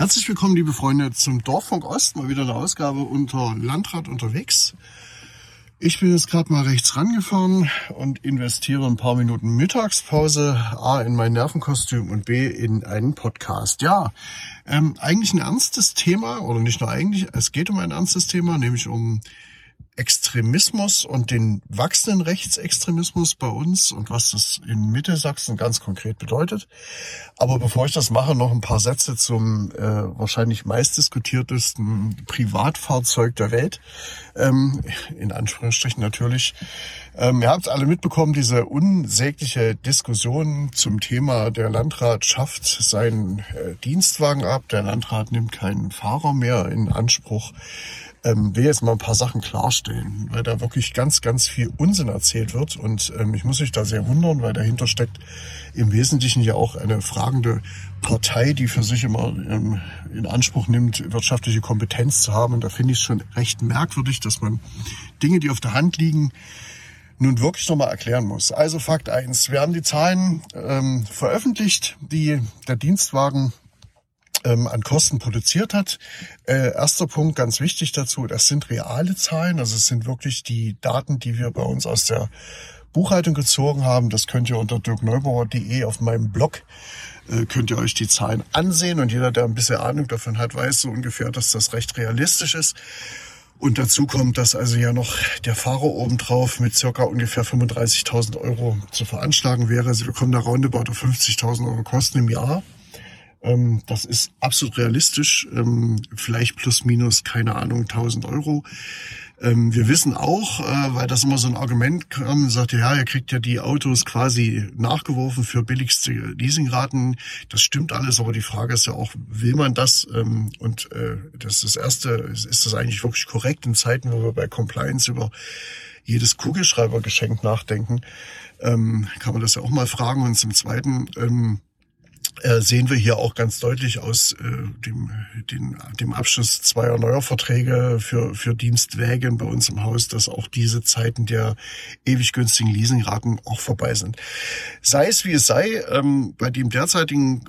Herzlich willkommen, liebe Freunde, zum Dorffunk Ost. Mal wieder eine Ausgabe unter Landrat unterwegs. Ich bin jetzt gerade mal rechts rangefahren und investiere ein paar Minuten Mittagspause A in mein Nervenkostüm und B in einen Podcast. Ja, ähm, eigentlich ein ernstes Thema oder nicht nur eigentlich, es geht um ein ernstes Thema, nämlich um Extremismus und den wachsenden Rechtsextremismus bei uns und was das in Mittelsachsen ganz konkret bedeutet. Aber bevor ich das mache, noch ein paar Sätze zum äh, wahrscheinlich meistdiskutiertesten Privatfahrzeug der Welt. Ähm, in Anführungsstrichen natürlich. Ähm, ihr habt alle mitbekommen, diese unsägliche Diskussion zum Thema, der Landrat schafft seinen äh, Dienstwagen ab, der Landrat nimmt keinen Fahrer mehr in Anspruch ähm, will jetzt mal ein paar Sachen klarstellen, weil da wirklich ganz, ganz viel Unsinn erzählt wird. Und ähm, ich muss mich da sehr wundern, weil dahinter steckt im Wesentlichen ja auch eine fragende Partei, die für sich immer ähm, in Anspruch nimmt, wirtschaftliche Kompetenz zu haben. Und da finde ich es schon recht merkwürdig, dass man Dinge, die auf der Hand liegen, nun wirklich nochmal erklären muss. Also Fakt eins: Wir haben die Zahlen ähm, veröffentlicht, die der Dienstwagen ähm, an Kosten produziert hat. Äh, erster Punkt, ganz wichtig dazu, das sind reale Zahlen, also es sind wirklich die Daten, die wir bei uns aus der Buchhaltung gezogen haben. Das könnt ihr unter dirkneubauer.de auf meinem Blog äh, könnt ihr euch die Zahlen ansehen und jeder, der ein bisschen Ahnung davon hat, weiß so ungefähr, dass das recht realistisch ist. Und dazu kommt, dass also ja noch der Fahrer obendrauf mit circa ungefähr 35.000 Euro zu veranschlagen wäre. Also wir kommen da roundabout auf 50.000 Euro Kosten im Jahr. Ähm, das ist absolut realistisch. Ähm, vielleicht plus minus, keine Ahnung, 1000 Euro. Ähm, wir wissen auch, äh, weil das immer so ein Argument kam, sagte, ja, ihr kriegt ja die Autos quasi nachgeworfen für billigste Leasingraten. Das stimmt alles, aber die Frage ist ja auch, will man das? Ähm, und äh, das ist das Erste, ist das eigentlich wirklich korrekt in Zeiten, wo wir bei Compliance über jedes Kugelschreibergeschenk nachdenken? Ähm, kann man das ja auch mal fragen. Und zum Zweiten, ähm, äh, sehen wir hier auch ganz deutlich aus äh, dem, dem, dem Abschluss zweier neuer Verträge für, für Dienstwägen bei uns im Haus, dass auch diese Zeiten der ewig günstigen Leasingraten auch vorbei sind. Sei es wie es sei, ähm, bei dem derzeitigen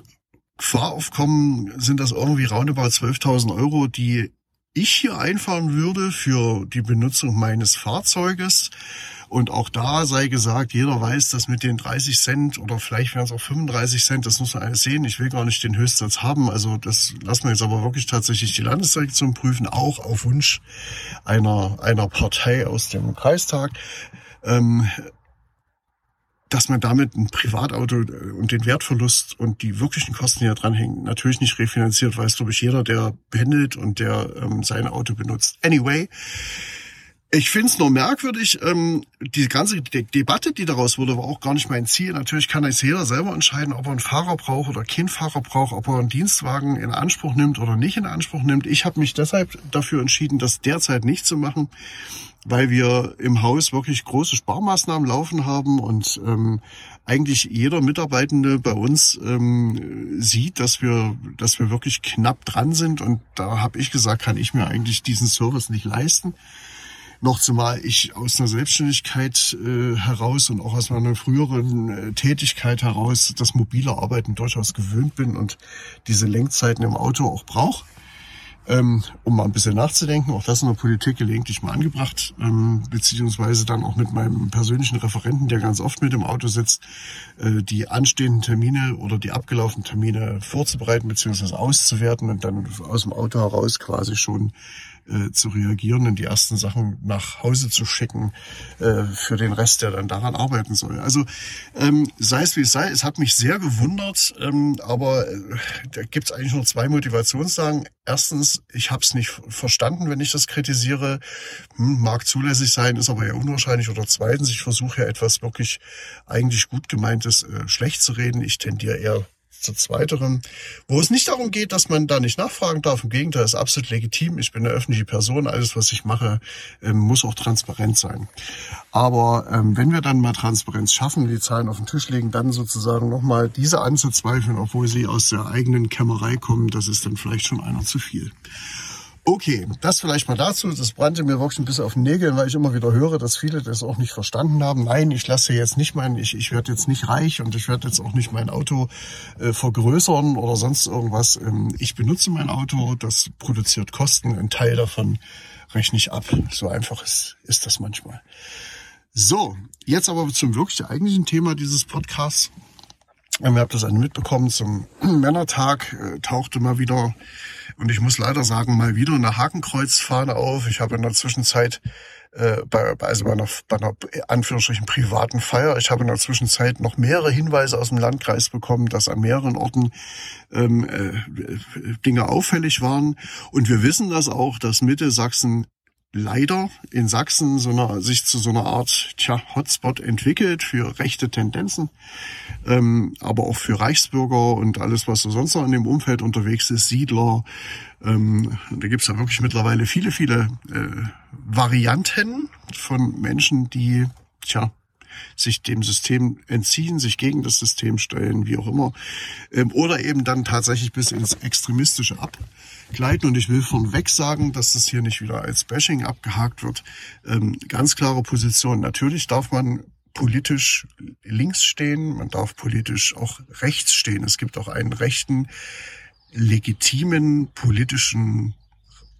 Fahraufkommen sind das irgendwie roundabout 12.000 Euro, die ich hier einfahren würde für die Benutzung meines Fahrzeuges. Und auch da sei gesagt, jeder weiß, dass mit den 30 Cent oder vielleicht wären es auch 35 Cent, das muss man alles sehen. Ich will gar nicht den Höchstsatz haben. Also das lassen wir jetzt aber wirklich tatsächlich die Landesdirektion prüfen, auch auf Wunsch einer, einer Partei aus dem Kreistag. Ähm, dass man damit ein Privatauto und den Wertverlust und die wirklichen Kosten, die da dranhängen, natürlich nicht refinanziert, weiß, glaube ich, jeder, der pendelt und der ähm, sein Auto benutzt. Anyway, ich finde es nur merkwürdig, ähm, die ganze De Debatte, die daraus wurde, war auch gar nicht mein Ziel. Natürlich kann jetzt jeder selber entscheiden, ob er einen Fahrer braucht oder keinen Fahrer braucht, ob er einen Dienstwagen in Anspruch nimmt oder nicht in Anspruch nimmt. Ich habe mich deshalb dafür entschieden, das derzeit nicht zu machen, weil wir im Haus wirklich große Sparmaßnahmen laufen haben und ähm, eigentlich jeder Mitarbeitende bei uns ähm, sieht, dass wir, dass wir wirklich knapp dran sind. Und da habe ich gesagt, kann ich mir eigentlich diesen Service nicht leisten. Noch zumal ich aus einer Selbstständigkeit äh, heraus und auch aus meiner früheren äh, Tätigkeit heraus das mobile Arbeiten durchaus gewöhnt bin und diese Lenkzeiten im Auto auch brauche. Ähm, um mal ein bisschen nachzudenken, auch das in der Politik gelegentlich mal angebracht, ähm, beziehungsweise dann auch mit meinem persönlichen Referenten, der ganz oft mit im Auto sitzt, äh, die anstehenden Termine oder die abgelaufenen Termine vorzubereiten beziehungsweise auszuwerten und dann aus dem Auto heraus quasi schon äh, zu reagieren und die ersten Sachen nach Hause zu schicken äh, für den Rest, der dann daran arbeiten soll. Also ähm, sei es wie es sei, es hat mich sehr gewundert, ähm, aber äh, da gibt es eigentlich nur zwei Motivationslagen. Erstens, ich habe es nicht verstanden, wenn ich das kritisiere. Hm, mag zulässig sein, ist aber ja unwahrscheinlich. Oder zweitens, ich versuche ja etwas wirklich eigentlich gut gemeintes äh, schlecht zu reden. Ich tendiere eher zu zweiterem, wo es nicht darum geht, dass man da nicht nachfragen darf. Im Gegenteil, ist absolut legitim. Ich bin eine öffentliche Person. Alles, was ich mache, ähm, muss auch transparent sein. Aber ähm, wenn wir dann mal Transparenz schaffen, die Zahlen auf den Tisch legen, dann sozusagen nochmal diese anzuzweifeln, obwohl sie aus der eigenen Kämmerei kommen, das ist dann vielleicht schon einer zu viel. Okay, das vielleicht mal dazu. Das brannte mir wirklich ein bisschen auf den Nägeln, weil ich immer wieder höre, dass viele das auch nicht verstanden haben. Nein, ich lasse jetzt nicht mein, ich, ich werde jetzt nicht reich und ich werde jetzt auch nicht mein Auto äh, vergrößern oder sonst irgendwas. Ähm, ich benutze mein Auto, das produziert Kosten, ein Teil davon rechne ich ab. So einfach ist, ist das manchmal. So, jetzt aber zum wirklich eigentlichen Thema dieses Podcasts. Ihr habt das alle mitbekommen, zum Männertag äh, tauchte mal wieder, und ich muss leider sagen, mal wieder eine Hakenkreuzfahne auf. Ich habe in der Zwischenzeit äh, bei, also bei einer, bei einer Anführungsstrichen privaten Feier, ich habe in der Zwischenzeit noch mehrere Hinweise aus dem Landkreis bekommen, dass an mehreren Orten ähm, äh, Dinge auffällig waren. Und wir wissen das auch, dass Mitte Sachsen leider in Sachsen so eine, sich zu so einer Art tja, Hotspot entwickelt für rechte Tendenzen, ähm, aber auch für Reichsbürger und alles, was so sonst noch in dem Umfeld unterwegs ist, Siedler. Ähm, da gibt's ja wirklich mittlerweile viele, viele äh, Varianten von Menschen, die tja, sich dem System entziehen, sich gegen das System stellen, wie auch immer, ähm, oder eben dann tatsächlich bis ins Extremistische abgleiten. Und ich will von weg sagen, dass das hier nicht wieder als Bashing abgehakt wird. Ähm, ganz klare Position. Natürlich darf man politisch links stehen, man darf politisch auch rechts stehen. Es gibt auch einen rechten, legitimen politischen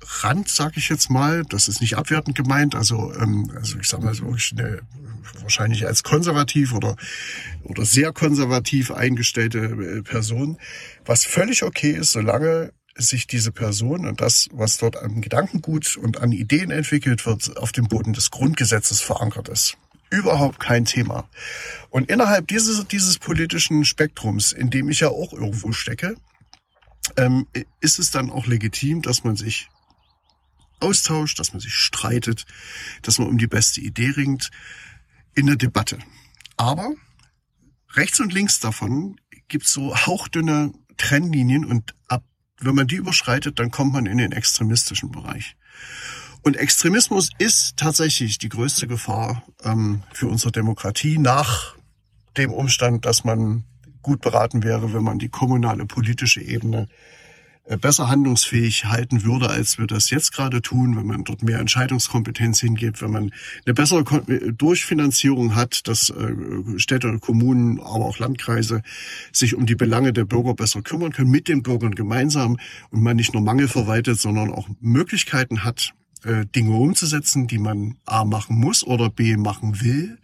Rand, sage ich jetzt mal. Das ist nicht abwertend gemeint. Also, ähm, also ich sage mal so eine, wahrscheinlich als konservativ oder oder sehr konservativ eingestellte äh, Person, was völlig okay ist, solange sich diese Person und das, was dort an Gedankengut und an Ideen entwickelt wird, auf dem Boden des Grundgesetzes verankert ist. Überhaupt kein Thema. Und innerhalb dieses, dieses politischen Spektrums, in dem ich ja auch irgendwo stecke, ähm, ist es dann auch legitim, dass man sich austauscht, dass man sich streitet, dass man um die beste Idee ringt in der Debatte. Aber rechts und links davon gibt's so hauchdünne Trennlinien und ab, wenn man die überschreitet, dann kommt man in den extremistischen Bereich. Und Extremismus ist tatsächlich die größte Gefahr ähm, für unsere Demokratie nach dem Umstand, dass man gut beraten wäre, wenn man die kommunale politische Ebene besser handlungsfähig halten würde, als wir das jetzt gerade tun, wenn man dort mehr Entscheidungskompetenz hingibt, wenn man eine bessere äh, Durchfinanzierung hat, dass äh, Städte, Kommunen, aber auch Landkreise sich um die Belange der Bürger besser kümmern können, mit den Bürgern gemeinsam und man nicht nur Mangel verwaltet, sondern auch Möglichkeiten hat, Dinge umzusetzen, die man A machen muss oder B machen will.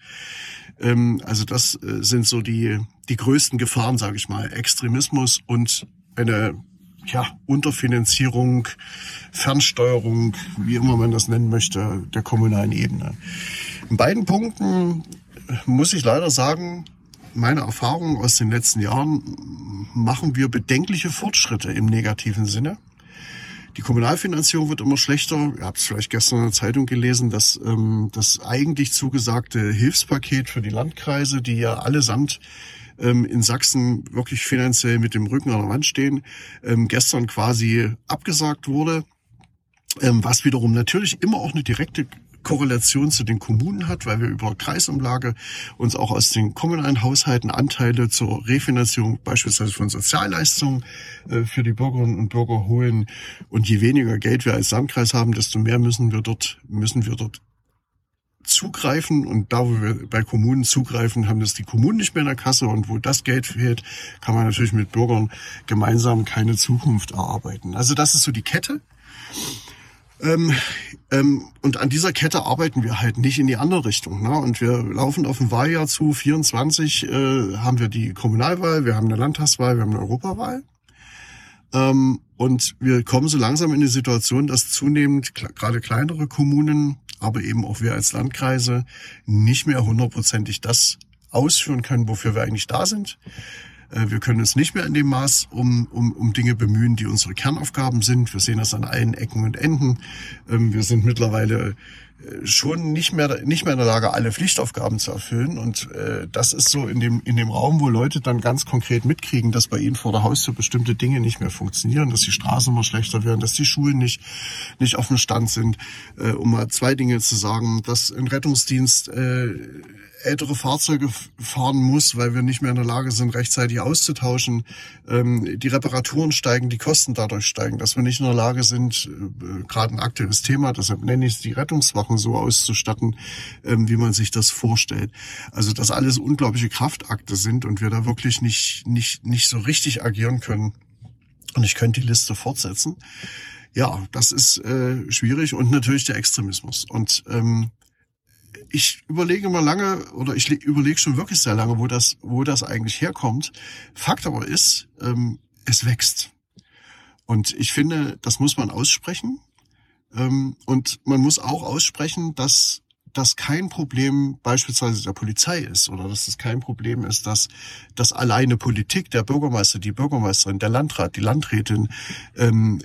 Ähm, also das sind so die, die größten Gefahren, sage ich mal. Extremismus und eine ja, Unterfinanzierung, Fernsteuerung, wie immer man das nennen möchte, der kommunalen Ebene. In beiden Punkten muss ich leider sagen, meine Erfahrungen aus den letzten Jahren machen wir bedenkliche Fortschritte im negativen Sinne. Die Kommunalfinanzierung wird immer schlechter. Ihr habt es vielleicht gestern in der Zeitung gelesen, dass ähm, das eigentlich zugesagte Hilfspaket für die Landkreise, die ja allesamt ähm, in Sachsen wirklich finanziell mit dem Rücken an der Wand stehen, ähm, gestern quasi abgesagt wurde, ähm, was wiederum natürlich immer auch eine direkte Korrelation zu den Kommunen hat, weil wir über Kreisumlage uns auch aus den kommunalen Haushalten Anteile zur Refinanzierung beispielsweise von Sozialleistungen äh, für die Bürgerinnen und Bürger holen. Und je weniger Geld wir als Landkreis haben, desto mehr müssen wir dort, müssen wir dort zugreifen und da, wo wir bei Kommunen zugreifen, haben das die Kommunen nicht mehr in der Kasse und wo das Geld fehlt, kann man natürlich mit Bürgern gemeinsam keine Zukunft erarbeiten. Also das ist so die Kette. Ähm, ähm, und an dieser Kette arbeiten wir halt nicht in die andere Richtung. Ne? Und wir laufen auf ein Wahljahr zu. 24 äh, haben wir die Kommunalwahl, wir haben eine Landtagswahl, wir haben eine Europawahl. Ähm, und wir kommen so langsam in die Situation, dass zunehmend gerade kleinere Kommunen aber eben auch wir als Landkreise nicht mehr hundertprozentig das ausführen können, wofür wir eigentlich da sind. Äh, wir können uns nicht mehr in dem Maß um, um, um Dinge bemühen, die unsere Kernaufgaben sind. Wir sehen das an allen Ecken und Enden. Ähm, wir sind mittlerweile schon nicht mehr nicht mehr in der Lage, alle Pflichtaufgaben zu erfüllen. Und äh, das ist so in dem in dem Raum, wo Leute dann ganz konkret mitkriegen, dass bei ihnen vor der Haustür bestimmte Dinge nicht mehr funktionieren, dass die Straßen immer schlechter werden, dass die Schulen nicht nicht auf dem Stand sind. Äh, um mal zwei Dinge zu sagen, dass ein Rettungsdienst äh, ältere Fahrzeuge fahren muss, weil wir nicht mehr in der Lage sind, rechtzeitig auszutauschen. Ähm, die Reparaturen steigen, die Kosten dadurch steigen, dass wir nicht in der Lage sind, äh, gerade ein aktuelles Thema, deshalb nenne ich es die Rettungswachen so auszustatten, ähm, wie man sich das vorstellt. Also dass alles unglaubliche Kraftakte sind und wir da wirklich nicht, nicht, nicht so richtig agieren können. Und ich könnte die Liste fortsetzen. Ja, das ist äh, schwierig und natürlich der Extremismus. Und ähm, ich überlege mal lange oder ich überlege schon wirklich sehr lange, wo das, wo das eigentlich herkommt. Fakt aber ist, ähm, es wächst. Und ich finde, das muss man aussprechen. Ähm, und man muss auch aussprechen, dass das kein Problem beispielsweise der Polizei ist oder dass es kein Problem ist, dass das alleine Politik, der Bürgermeister, die Bürgermeisterin, der Landrat, die Landrätin, ähm,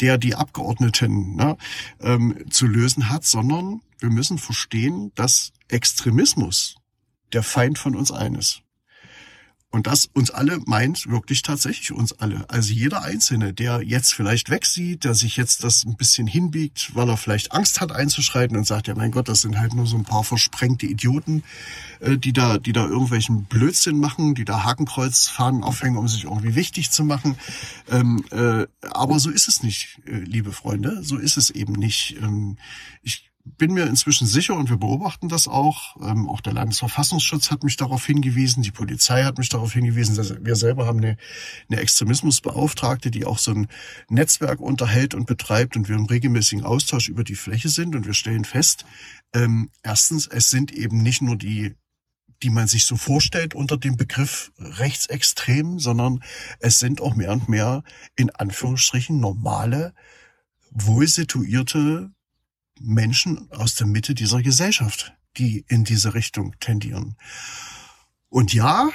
der die Abgeordneten ne, ähm, zu lösen hat, sondern wir müssen verstehen, dass Extremismus der Feind von uns allen ist. Und das uns alle meint wirklich tatsächlich uns alle. Also jeder Einzelne, der jetzt vielleicht wegsieht, der sich jetzt das ein bisschen hinbiegt, weil er vielleicht Angst hat einzuschreiten und sagt, ja mein Gott, das sind halt nur so ein paar versprengte Idioten, äh, die da, die da irgendwelchen Blödsinn machen, die da Hakenkreuzfahnen aufhängen, um sich irgendwie wichtig zu machen. Ähm, äh, aber so ist es nicht, äh, liebe Freunde. So ist es eben nicht. Ähm, ich bin mir inzwischen sicher und wir beobachten das auch. Ähm, auch der Landesverfassungsschutz hat mich darauf hingewiesen, die Polizei hat mich darauf hingewiesen, wir selber haben eine, eine Extremismusbeauftragte, die auch so ein Netzwerk unterhält und betreibt und wir im regelmäßigen Austausch über die Fläche sind und wir stellen fest, ähm, erstens, es sind eben nicht nur die die man sich so vorstellt unter dem Begriff rechtsextrem, sondern es sind auch mehr und mehr in Anführungsstrichen normale, wohl situierte Menschen aus der Mitte dieser Gesellschaft, die in diese Richtung tendieren. Und ja,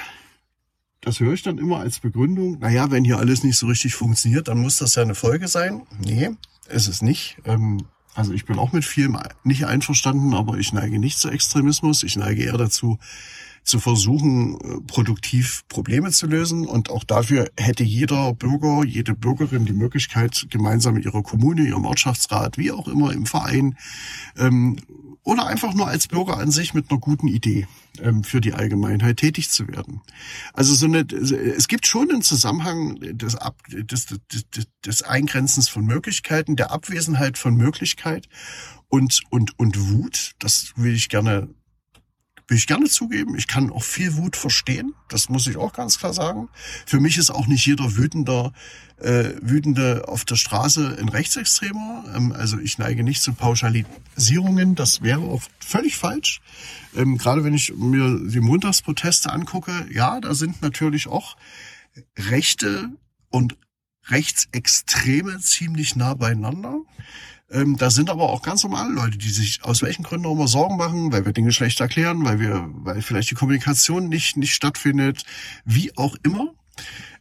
das höre ich dann immer als Begründung, naja, wenn hier alles nicht so richtig funktioniert, dann muss das ja eine Folge sein. Nee, ist es nicht. Ähm, also ich bin auch mit vielem nicht einverstanden, aber ich neige nicht zu Extremismus. Ich neige eher dazu, zu versuchen, äh, produktiv Probleme zu lösen. Und auch dafür hätte jeder Bürger, jede Bürgerin die Möglichkeit, gemeinsam mit ihrer Kommune, ihrem Ortschaftsrat, wie auch immer im Verein, ähm, oder einfach nur als Bürger an sich mit einer guten Idee ähm, für die Allgemeinheit tätig zu werden. Also so eine, es gibt schon einen Zusammenhang des, Ab, des, des, des Eingrenzens von Möglichkeiten, der Abwesenheit von Möglichkeit und, und, und Wut. Das will ich gerne will ich gerne zugeben. Ich kann auch viel Wut verstehen. Das muss ich auch ganz klar sagen. Für mich ist auch nicht jeder wütender, äh, wütende auf der Straße ein Rechtsextremer. Ähm, also ich neige nicht zu Pauschalisierungen. Das wäre auch völlig falsch. Ähm, gerade wenn ich mir die Montagsproteste angucke, ja, da sind natürlich auch Rechte und Rechtsextreme ziemlich nah beieinander. Ähm, da sind aber auch ganz normale Leute, die sich aus welchen Gründen auch immer Sorgen machen, weil wir Dinge schlecht erklären, weil wir, weil vielleicht die Kommunikation nicht, nicht stattfindet, wie auch immer.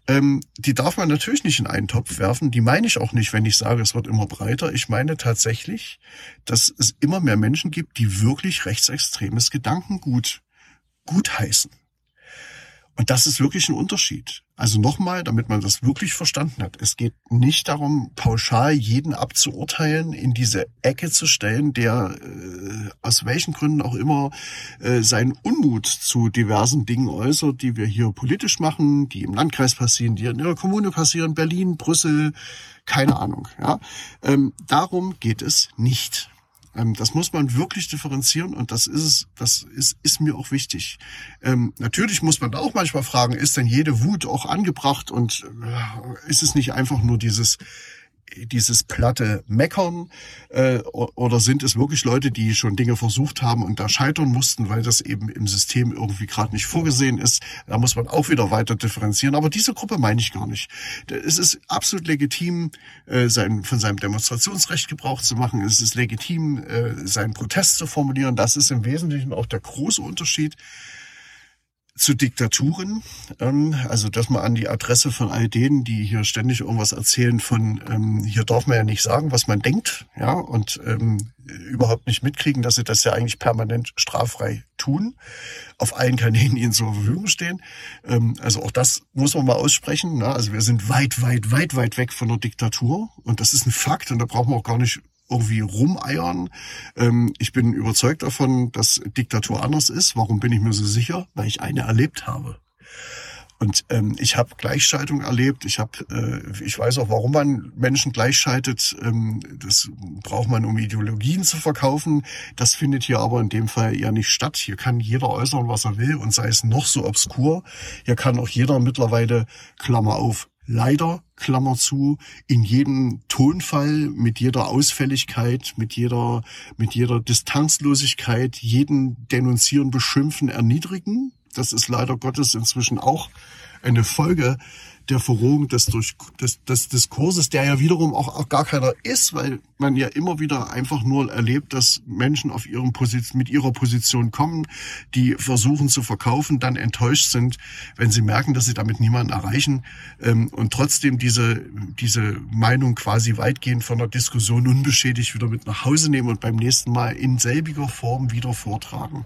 Ähm, die darf man natürlich nicht in einen Topf werfen. Die meine ich auch nicht, wenn ich sage, es wird immer breiter. Ich meine tatsächlich, dass es immer mehr Menschen gibt, die wirklich rechtsextremes Gedankengut gutheißen. Und das ist wirklich ein Unterschied. Also nochmal, damit man das wirklich verstanden hat. Es geht nicht darum, pauschal jeden abzuurteilen, in diese Ecke zu stellen, der äh, aus welchen Gründen auch immer äh, seinen Unmut zu diversen Dingen äußert, die wir hier politisch machen, die im Landkreis passieren, die in der Kommune passieren, Berlin, Brüssel, keine Ahnung. Ja, ähm, darum geht es nicht. Ähm, das muss man wirklich differenzieren und das ist es, das ist, ist mir auch wichtig. Ähm, natürlich muss man da auch manchmal fragen, ist denn jede Wut auch angebracht und äh, ist es nicht einfach nur dieses dieses platte Meckern äh, oder sind es wirklich Leute, die schon Dinge versucht haben und da scheitern mussten, weil das eben im System irgendwie gerade nicht vorgesehen ist? Da muss man auch wieder weiter differenzieren. Aber diese Gruppe meine ich gar nicht. Es ist absolut legitim, äh, sein, von seinem Demonstrationsrecht Gebrauch zu machen. Es ist legitim, äh, seinen Protest zu formulieren. Das ist im Wesentlichen auch der große Unterschied zu Diktaturen, ähm, also dass man an die Adresse von all denen, die hier ständig irgendwas erzählen von, ähm, hier darf man ja nicht sagen, was man denkt, ja, und ähm, überhaupt nicht mitkriegen, dass sie das ja eigentlich permanent straffrei tun, auf allen Kanälen, die ihnen zur Verfügung stehen. Ähm, also auch das muss man mal aussprechen. Ne? Also wir sind weit, weit, weit, weit weg von der Diktatur und das ist ein Fakt und da brauchen wir auch gar nicht irgendwie rumeiern. Ähm, ich bin überzeugt davon, dass Diktatur anders ist. Warum bin ich mir so sicher? Weil ich eine erlebt habe. Und ähm, ich habe Gleichschaltung erlebt. Ich habe, äh, ich weiß auch, warum man Menschen gleichschaltet. Ähm, das braucht man, um Ideologien zu verkaufen. Das findet hier aber in dem Fall ja nicht statt. Hier kann jeder äußern, was er will und sei es noch so obskur. Hier kann auch jeder mittlerweile Klammer auf leider, Klammer zu, in jedem Tonfall, mit jeder Ausfälligkeit, mit jeder, mit jeder Distanzlosigkeit, jeden denunzieren, beschimpfen, erniedrigen. Das ist leider Gottes inzwischen auch eine Folge der Verrohung des, durch, des, des Diskurses, der ja wiederum auch, auch gar keiner ist, weil man ja immer wieder einfach nur erlebt, dass Menschen auf ihrem Position, mit ihrer Position kommen, die versuchen zu verkaufen, dann enttäuscht sind, wenn sie merken, dass sie damit niemanden erreichen ähm, und trotzdem diese, diese Meinung quasi weitgehend von der Diskussion unbeschädigt wieder mit nach Hause nehmen und beim nächsten Mal in selbiger Form wieder vortragen.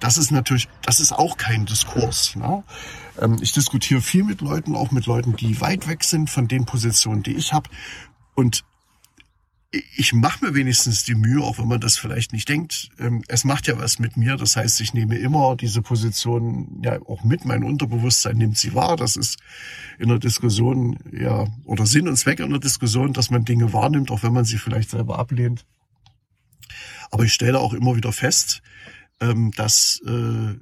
Das ist natürlich, das ist auch kein Diskurs. Ne? Ähm, ich diskutiere viel mit Leuten, auch mit Leuten, die weit weg sind von den Positionen, die ich habe. Und ich mache mir wenigstens die Mühe, auch wenn man das vielleicht nicht denkt. Ähm, es macht ja was mit mir. Das heißt, ich nehme immer diese Position ja auch mit. Mein Unterbewusstsein nimmt sie wahr. Das ist in der Diskussion ja oder Sinn und Zweck in der Diskussion, dass man Dinge wahrnimmt, auch wenn man sie vielleicht selber ablehnt. Aber ich stelle auch immer wieder fest, ähm, dass äh,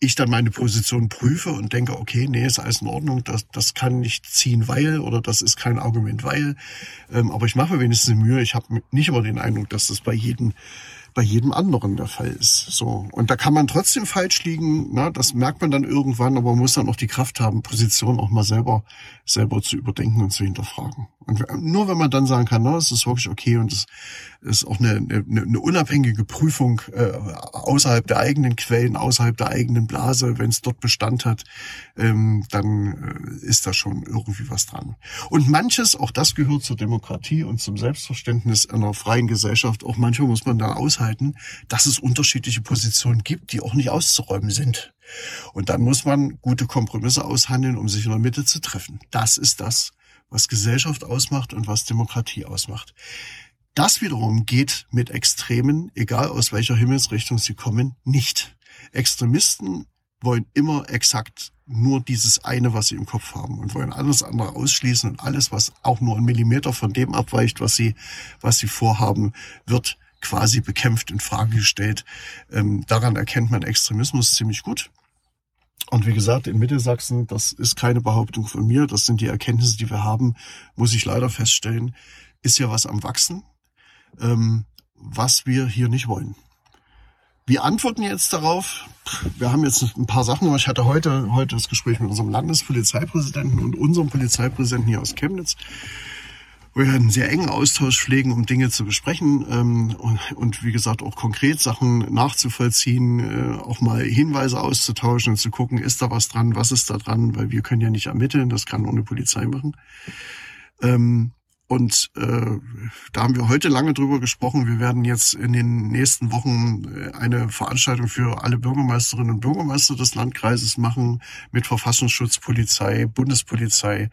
ich dann meine Position prüfe und denke, okay, nee, ist alles in Ordnung, das, das kann nicht ziehen, weil oder das ist kein Argument, weil. Ähm, aber ich mache wenigstens Mühe. Ich habe nicht immer den Eindruck, dass das bei jedem bei jedem anderen der Fall ist. So und da kann man trotzdem falsch liegen. Na, das merkt man dann irgendwann, aber man muss dann auch die Kraft haben, Position auch mal selber selber zu überdenken und zu hinterfragen. Und nur wenn man dann sagen kann, na, es ist wirklich okay und es ist auch eine, eine, eine unabhängige Prüfung äh, außerhalb der eigenen Quellen, außerhalb der eigenen Blase, wenn es dort Bestand hat, ähm, dann äh, ist da schon irgendwie was dran. Und manches, auch das gehört zur Demokratie und zum Selbstverständnis einer freien Gesellschaft. Auch manchmal muss man da aushalten, dass es unterschiedliche Positionen gibt, die auch nicht auszuräumen sind. Und dann muss man gute Kompromisse aushandeln, um sich in der Mitte zu treffen. Das ist das, was Gesellschaft ausmacht und was Demokratie ausmacht. Das wiederum geht mit Extremen, egal aus welcher Himmelsrichtung sie kommen, nicht. Extremisten wollen immer exakt nur dieses eine, was sie im Kopf haben und wollen alles andere ausschließen und alles, was auch nur ein Millimeter von dem abweicht, was sie, was sie vorhaben, wird quasi bekämpft, in Frage gestellt. Ähm, daran erkennt man Extremismus ziemlich gut. Und wie gesagt, in Mittelsachsen, das ist keine Behauptung von mir, das sind die Erkenntnisse, die wir haben, muss ich leider feststellen, ist ja was am Wachsen ähm, was wir hier nicht wollen. Wir antworten jetzt darauf. Wir haben jetzt ein paar Sachen, aber ich hatte heute, heute das Gespräch mit unserem Landespolizeipräsidenten und unserem Polizeipräsidenten hier aus Chemnitz. Wir einen sehr engen Austausch pflegen, um Dinge zu besprechen ähm, und, und, wie gesagt auch konkret Sachen nachzuvollziehen, äh, auch mal Hinweise auszutauschen und zu gucken, ist da was dran, was ist da dran, weil wir können ja nicht ermitteln, das kann ohne Polizei machen. Ähm, und äh, da haben wir heute lange drüber gesprochen. Wir werden jetzt in den nächsten Wochen äh, eine Veranstaltung für alle Bürgermeisterinnen und Bürgermeister des Landkreises machen mit Verfassungsschutz, Polizei, Bundespolizei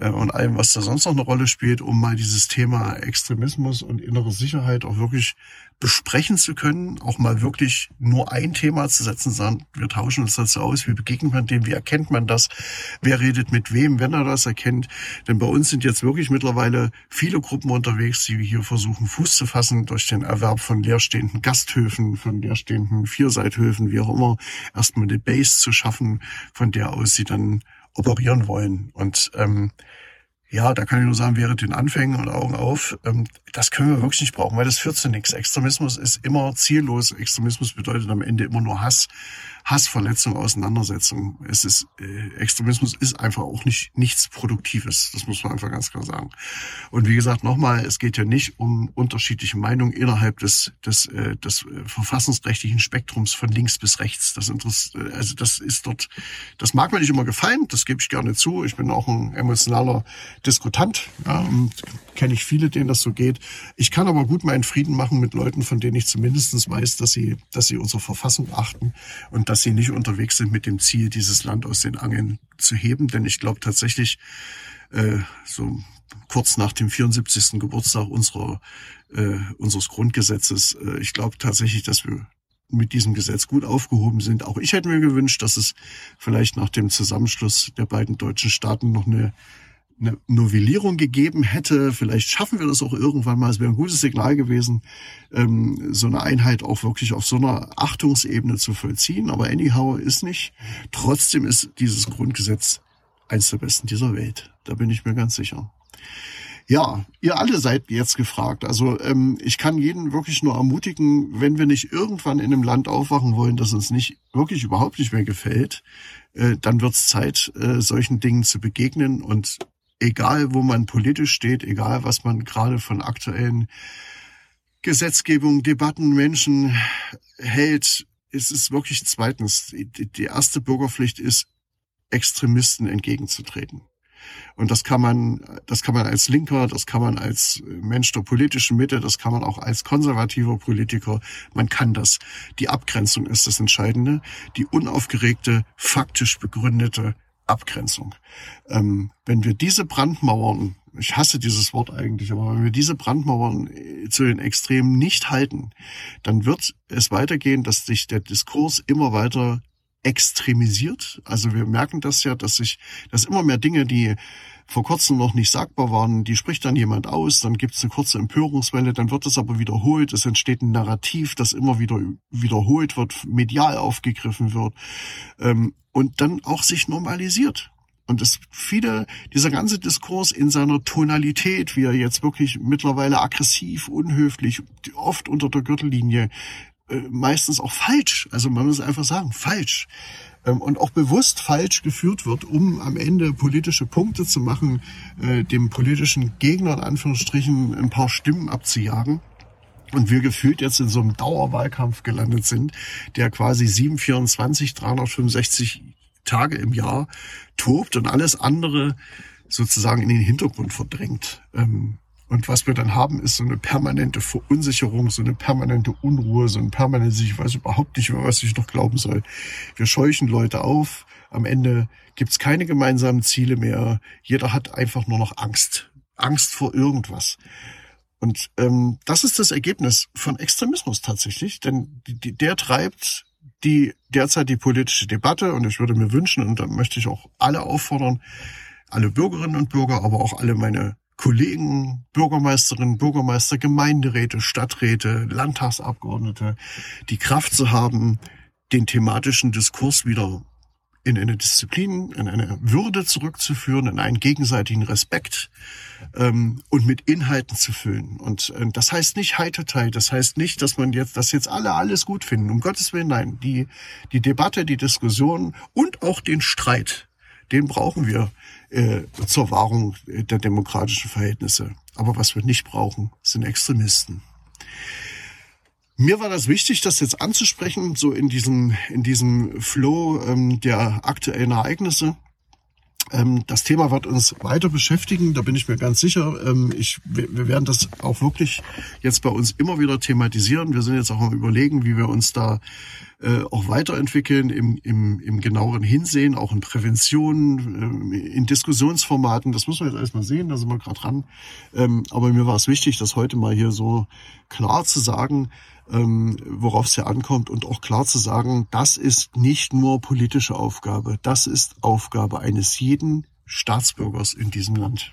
äh, und allem, was da sonst noch eine Rolle spielt, um mal dieses Thema Extremismus und innere Sicherheit auch wirklich besprechen zu können, auch mal wirklich nur ein Thema zu setzen, sagen, wir tauschen uns dazu aus, wie begegnet man dem, wie erkennt man das, wer redet mit wem, wenn er das erkennt. Denn bei uns sind jetzt wirklich mittlerweile viele Gruppen unterwegs, die hier versuchen, Fuß zu fassen durch den Erwerb von leerstehenden Gasthöfen, von leerstehenden Vierseithöfen, wie auch immer, erstmal eine Base zu schaffen, von der aus sie dann operieren wollen. Und ähm, ja, da kann ich nur sagen, während den Anfängen und Augen auf, ähm, das können wir wirklich nicht brauchen, weil das führt zu nichts. Extremismus ist immer ziellos. Extremismus bedeutet am Ende immer nur Hass. Hassverletzung, Auseinandersetzung. Es ist äh, Extremismus ist einfach auch nicht nichts Produktives. Das muss man einfach ganz klar sagen. Und wie gesagt, nochmal, es geht ja nicht um unterschiedliche Meinungen innerhalb des des, äh, des äh, verfassungsrechtlichen Spektrums von links bis rechts. Das interessiert, also das ist dort, das mag mir nicht immer gefallen. Das gebe ich gerne zu. Ich bin auch ein emotionaler Diskutant ja, und kenne ich viele, denen das so geht. Ich kann aber gut meinen Frieden machen mit Leuten, von denen ich zumindestens weiß, dass sie, dass sie unsere Verfassung achten und dass sie nicht unterwegs sind mit dem Ziel, dieses Land aus den Angeln zu heben. Denn ich glaube tatsächlich, äh, so kurz nach dem 74. Geburtstag unserer, äh, unseres Grundgesetzes, äh, ich glaube tatsächlich, dass wir mit diesem Gesetz gut aufgehoben sind. Auch ich hätte mir gewünscht, dass es vielleicht nach dem Zusammenschluss der beiden deutschen Staaten noch eine eine Novellierung gegeben hätte. Vielleicht schaffen wir das auch irgendwann mal. Es wäre ein gutes Signal gewesen, ähm, so eine Einheit auch wirklich auf so einer Achtungsebene zu vollziehen. Aber anyhow ist nicht. Trotzdem ist dieses Grundgesetz eins der besten dieser Welt. Da bin ich mir ganz sicher. Ja, ihr alle seid jetzt gefragt. Also ähm, ich kann jeden wirklich nur ermutigen, wenn wir nicht irgendwann in einem Land aufwachen wollen, das uns nicht wirklich überhaupt nicht mehr gefällt, äh, dann wird es Zeit, äh, solchen Dingen zu begegnen. Und egal wo man politisch steht, egal was man gerade von aktuellen Gesetzgebung, Debatten, Menschen hält, ist es wirklich zweitens, die erste Bürgerpflicht ist, Extremisten entgegenzutreten. Und das kann man, das kann man als Linker, das kann man als Mensch der politischen Mitte, das kann man auch als konservativer Politiker. Man kann das. Die Abgrenzung ist das Entscheidende. Die unaufgeregte, faktisch begründete Abgrenzung. Ähm, wenn wir diese Brandmauern, ich hasse dieses Wort eigentlich, aber wenn wir diese Brandmauern äh, zu den Extremen nicht halten, dann wird es weitergehen, dass sich der Diskurs immer weiter extremisiert. Also wir merken das ja, dass sich, dass immer mehr Dinge, die vor kurzem noch nicht sagbar waren, die spricht dann jemand aus, dann gibt es eine kurze Empörungswelle, dann wird es aber wiederholt, es entsteht ein Narrativ, das immer wieder wiederholt wird, medial aufgegriffen wird ähm, und dann auch sich normalisiert. Und es viele, dieser ganze Diskurs in seiner Tonalität, wie er jetzt wirklich mittlerweile aggressiv, unhöflich, oft unter der Gürtellinie, meistens auch falsch, also man muss einfach sagen, falsch, ähm, und auch bewusst falsch geführt wird, um am Ende politische Punkte zu machen, äh, dem politischen Gegner in Anführungsstrichen ein paar Stimmen abzujagen. Und wir gefühlt jetzt in so einem Dauerwahlkampf gelandet sind, der quasi 724, 365 Tage im Jahr tobt und alles andere sozusagen in den Hintergrund verdrängt. Ähm, und was wir dann haben, ist so eine permanente Verunsicherung, so eine permanente Unruhe, so ein permanentes, ich weiß überhaupt nicht mehr, was ich noch glauben soll. Wir scheuchen Leute auf. Am Ende gibt's keine gemeinsamen Ziele mehr. Jeder hat einfach nur noch Angst. Angst vor irgendwas. Und ähm, das ist das Ergebnis von Extremismus tatsächlich, denn die, der treibt die derzeit die politische Debatte und ich würde mir wünschen und da möchte ich auch alle auffordern, alle Bürgerinnen und Bürger, aber auch alle meine Kollegen, Bürgermeisterinnen, Bürgermeister, Gemeinderäte, Stadträte, Landtagsabgeordnete, die Kraft zu haben, den thematischen Diskurs wieder in eine Disziplin, in eine Würde zurückzuführen, in einen gegenseitigen Respekt ähm, und mit Inhalten zu füllen. Und äh, das heißt nicht Heitertei, das heißt nicht, dass man jetzt, dass jetzt alle alles gut finden. Um Gottes Willen, nein. Die, die Debatte, die Diskussion und auch den Streit, den brauchen wir äh, zur Wahrung der demokratischen Verhältnisse. Aber was wir nicht brauchen, sind Extremisten. Mir war das wichtig, das jetzt anzusprechen, so in diesem, in diesem Flow ähm, der aktuellen Ereignisse. Ähm, das Thema wird uns weiter beschäftigen, da bin ich mir ganz sicher. Ähm, ich, wir werden das auch wirklich jetzt bei uns immer wieder thematisieren. Wir sind jetzt auch am überlegen, wie wir uns da äh, auch weiterentwickeln im, im, im genaueren Hinsehen, auch in Prävention, äh, in Diskussionsformaten. Das muss man jetzt erstmal sehen, da sind wir gerade dran. Ähm, aber mir war es wichtig, das heute mal hier so klar zu sagen, ähm, worauf es ja ankommt und auch klar zu sagen, das ist nicht nur politische Aufgabe, das ist Aufgabe eines jeden Staatsbürgers in diesem Land.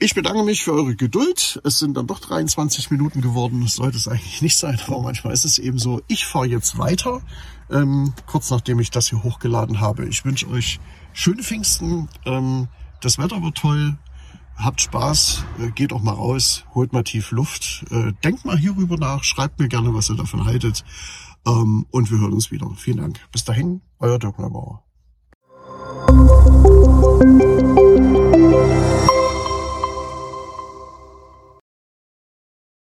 Ich bedanke mich für eure Geduld. Es sind dann doch 23 Minuten geworden. Das sollte es eigentlich nicht sein, aber manchmal ist es eben so. Ich fahre jetzt weiter, ähm, kurz nachdem ich das hier hochgeladen habe. Ich wünsche euch schöne Pfingsten. Ähm, das Wetter wird toll habt Spaß, äh, geht auch mal raus, holt mal tief Luft, äh, denkt mal hierüber nach, schreibt mir gerne, was ihr davon haltet. Ähm, und wir hören uns wieder. Vielen Dank. Bis dahin, euer Dirk Neubauer.